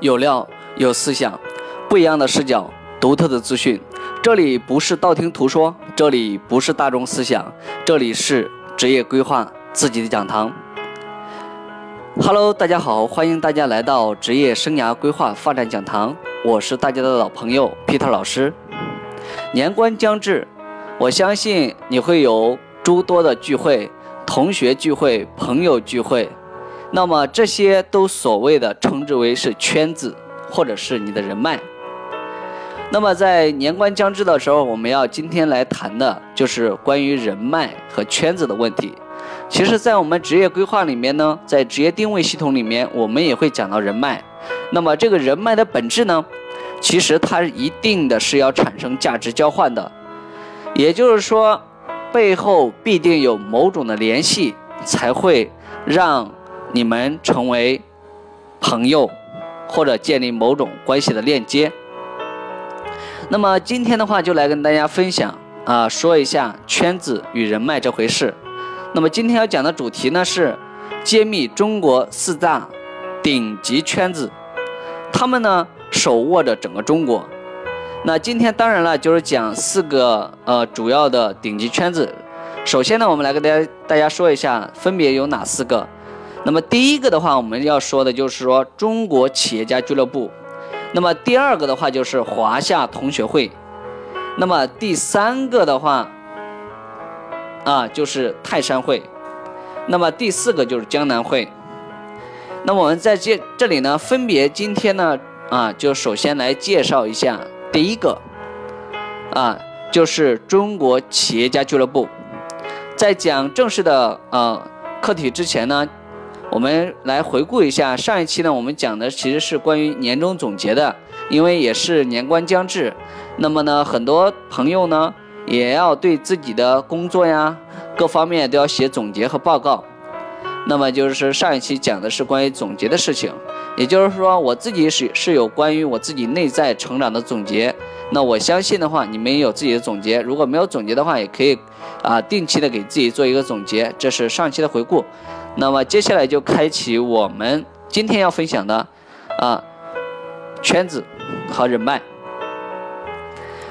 有料有思想，不一样的视角，独特的资讯。这里不是道听途说，这里不是大众思想，这里是职业规划自己的讲堂。Hello，大家好，欢迎大家来到职业生涯规划发展讲堂，我是大家的老朋友 Peter 老师。年关将至，我相信你会有诸多的聚会，同学聚会，朋友聚会。那么这些都所谓的称之为是圈子，或者是你的人脉。那么在年关将至的时候，我们要今天来谈的就是关于人脉和圈子的问题。其实，在我们职业规划里面呢，在职业定位系统里面，我们也会讲到人脉。那么这个人脉的本质呢，其实它一定的是要产生价值交换的，也就是说，背后必定有某种的联系，才会让。你们成为朋友，或者建立某种关系的链接。那么今天的话，就来跟大家分享啊，说一下圈子与人脉这回事。那么今天要讲的主题呢是揭秘中国四大顶级圈子，他们呢手握着整个中国。那今天当然了，就是讲四个呃主要的顶级圈子。首先呢，我们来跟大家大家说一下，分别有哪四个。那么第一个的话，我们要说的就是说中国企业家俱乐部。那么第二个的话就是华夏同学会。那么第三个的话，啊就是泰山会。那么第四个就是江南会。那么我们在这这里呢，分别今天呢，啊就首先来介绍一下第一个，啊就是中国企业家俱乐部。在讲正式的呃课题之前呢。我们来回顾一下上一期呢，我们讲的其实是关于年终总结的，因为也是年关将至，那么呢，很多朋友呢也要对自己的工作呀各方面都要写总结和报告。那么就是上一期讲的是关于总结的事情，也就是说我自己是是有关于我自己内在成长的总结。那我相信的话，你们也有自己的总结，如果没有总结的话，也可以啊定期的给自己做一个总结。这是上期的回顾。那么接下来就开启我们今天要分享的啊圈子和人脉。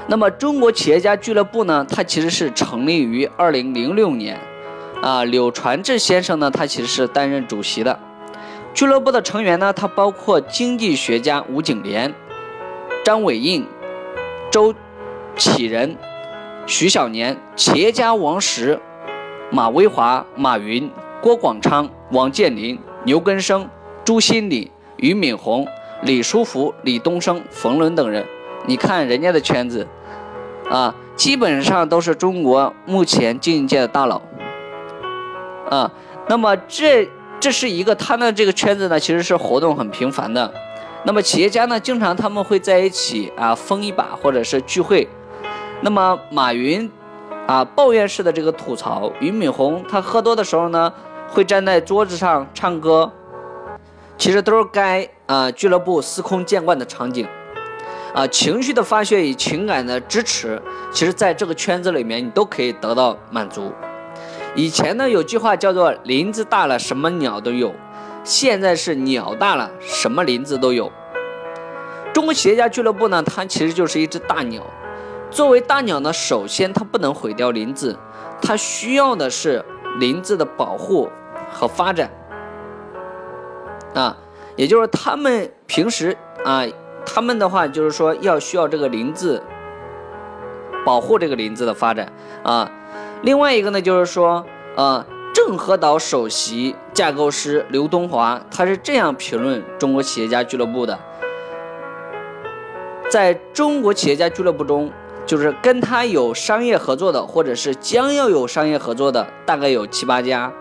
那么中国企业家俱乐部呢，它其实是成立于二零零六年，啊柳传志先生呢，他其实是担任主席的。俱乐部的成员呢，他包括经济学家吴景莲、张伟印、周启仁、徐小年，企业家王石、马威华、马云。郭广昌、王健林、牛根生、朱新礼、俞敏洪、李书福、李东生、冯仑等人，你看人家的圈子，啊，基本上都是中国目前经营界的大佬，啊，那么这这是一个他的这个圈子呢，其实是活动很频繁的，那么企业家呢，经常他们会在一起啊，疯一把或者是聚会，那么马云，啊，抱怨式的这个吐槽，俞敏洪他喝多的时候呢。会站在桌子上唱歌，其实都是该啊俱乐部司空见惯的场景，啊情绪的发泄与情感的支持，其实在这个圈子里面你都可以得到满足。以前呢有句话叫做“林子大了什么鸟都有”，现在是鸟大了什么林子都有。中国企业家俱乐部呢，它其实就是一只大鸟。作为大鸟呢，首先它不能毁掉林子，它需要的是林子的保护。和发展啊，也就是他们平时啊，他们的话就是说要需要这个林子保护这个林子的发展啊。另外一个呢，就是说啊，郑和岛首席架构师刘东华他是这样评论中国企业家俱乐部的：在中国企业家俱乐部中，就是跟他有商业合作的，或者是将要有商业合作的，大概有七八家。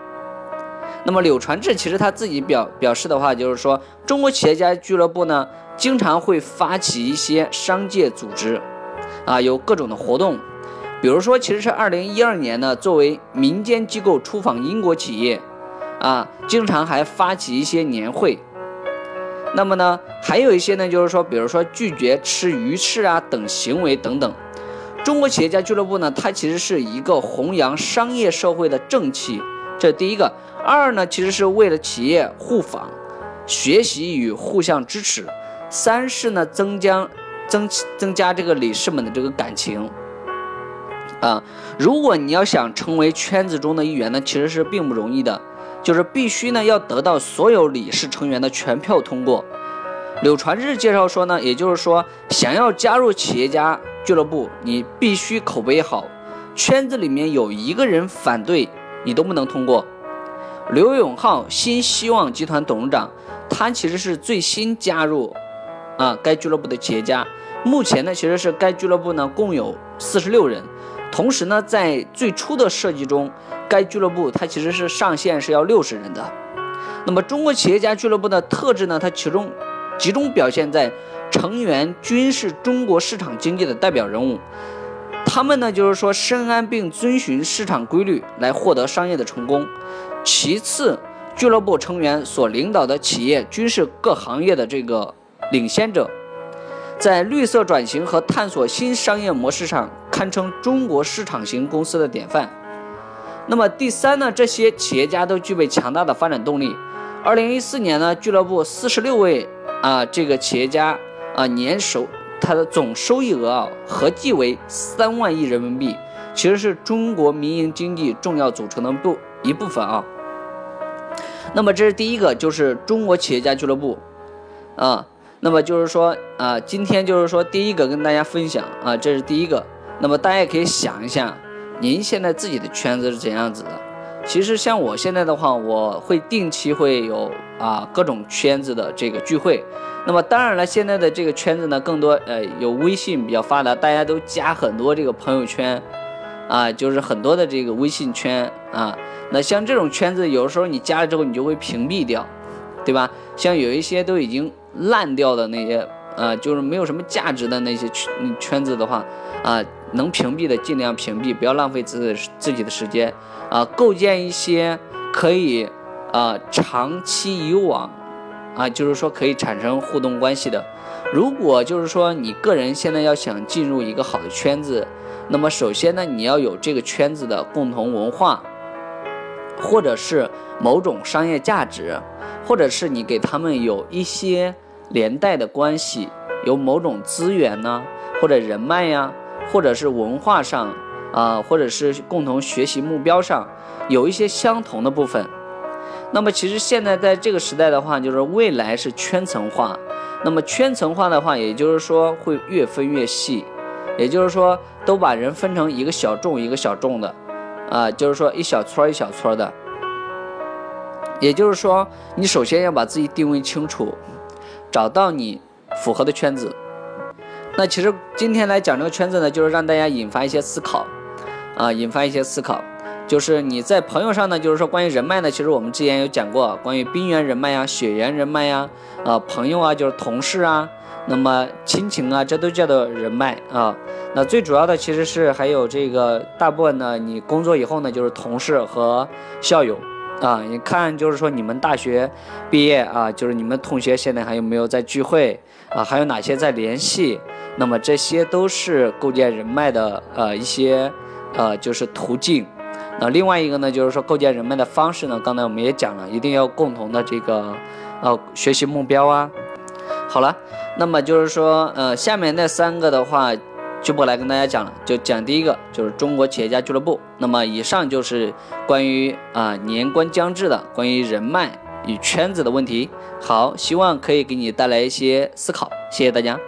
那么柳传志其实他自己表表示的话，就是说中国企业家俱乐部呢，经常会发起一些商界组织，啊，有各种的活动，比如说，其实是二零一二年呢，作为民间机构出访英国企业，啊，经常还发起一些年会。那么呢，还有一些呢，就是说，比如说拒绝吃鱼翅啊等行为等等。中国企业家俱乐部呢，它其实是一个弘扬商业社会的正气，这第一个。二呢，其实是为了企业互访、学习与互相支持。三是呢增加增增加这个理事们的这个感情。啊，如果你要想成为圈子中的一员呢，其实是并不容易的，就是必须呢要得到所有理事成员的全票通过。柳传志介绍说呢，也就是说，想要加入企业家俱乐部，你必须口碑好，圈子里面有一个人反对你都不能通过。刘永浩，新希望集团董事长，他其实是最新加入啊该俱乐部的企业家。目前呢，其实是该俱乐部呢共有四十六人。同时呢，在最初的设计中，该俱乐部它其实是上限是要六十人的。那么，中国企业家俱乐部的特质呢，它其中集中表现在成员均是中国市场经济的代表人物，他们呢就是说深谙并遵循市场规律来获得商业的成功。其次，俱乐部成员所领导的企业均是各行业的这个领先者。在绿色转型和探索新商业模式上，堪称中国市场型公司的典范。那么第三呢？这些企业家都具备强大的发展动力。二零一四年呢，俱乐部四十六位啊，这个企业家啊，年收他的总收益额啊，合计为三万亿人民币，其实是中国民营经济重要组成的部一部分啊。那么这是第一个，就是中国企业家俱乐部啊。那么就是说啊，今天就是说第一个跟大家分享啊，这是第一个。那么大家也可以想一下，您现在自己的圈子是怎样子的？其实像我现在的话，我会定期会有啊各种圈子的这个聚会。那么当然了，现在的这个圈子呢，更多呃有微信比较发达，大家都加很多这个朋友圈啊，就是很多的这个微信圈啊。那像这种圈子，有的时候你加了之后，你就会屏蔽掉，对吧？像有一些都已经。烂掉的那些，呃，就是没有什么价值的那些圈圈子的话，啊，能屏蔽的尽量屏蔽，不要浪费自自己的时间，啊，构建一些可以，啊，长期以往，啊，就是说可以产生互动关系的。如果就是说你个人现在要想进入一个好的圈子，那么首先呢，你要有这个圈子的共同文化，或者是某种商业价值。或者是你给他们有一些连带的关系，有某种资源呢，或者人脉呀，或者是文化上啊，或者是共同学习目标上有一些相同的部分。那么其实现在在这个时代的话，就是未来是圈层化。那么圈层化的话，也就是说会越分越细，也就是说都把人分成一个小众一个小众的，啊，就是说一小撮一小撮的。也就是说，你首先要把自己定位清楚，找到你符合的圈子。那其实今天来讲这个圈子呢，就是让大家引发一些思考，啊，引发一些思考。就是你在朋友上呢，就是说关于人脉呢，其实我们之前有讲过，关于冰原人脉呀、血缘人脉呀，啊，朋友啊，就是同事啊，那么亲情啊，这都叫做人脉啊。那最主要的其实是还有这个大部分呢，你工作以后呢，就是同事和校友。啊，你看，就是说你们大学毕业啊，就是你们同学现在还有没有在聚会啊？还有哪些在联系？那么这些都是构建人脉的呃一些呃就是途径。那另外一个呢，就是说构建人脉的方式呢，刚才我们也讲了，一定要共同的这个呃学习目标啊。好了，那么就是说呃下面那三个的话。就不来跟大家讲了，就讲第一个，就是中国企业家俱乐部。那么以上就是关于啊年关将至的关于人脉与圈子的问题。好，希望可以给你带来一些思考，谢谢大家。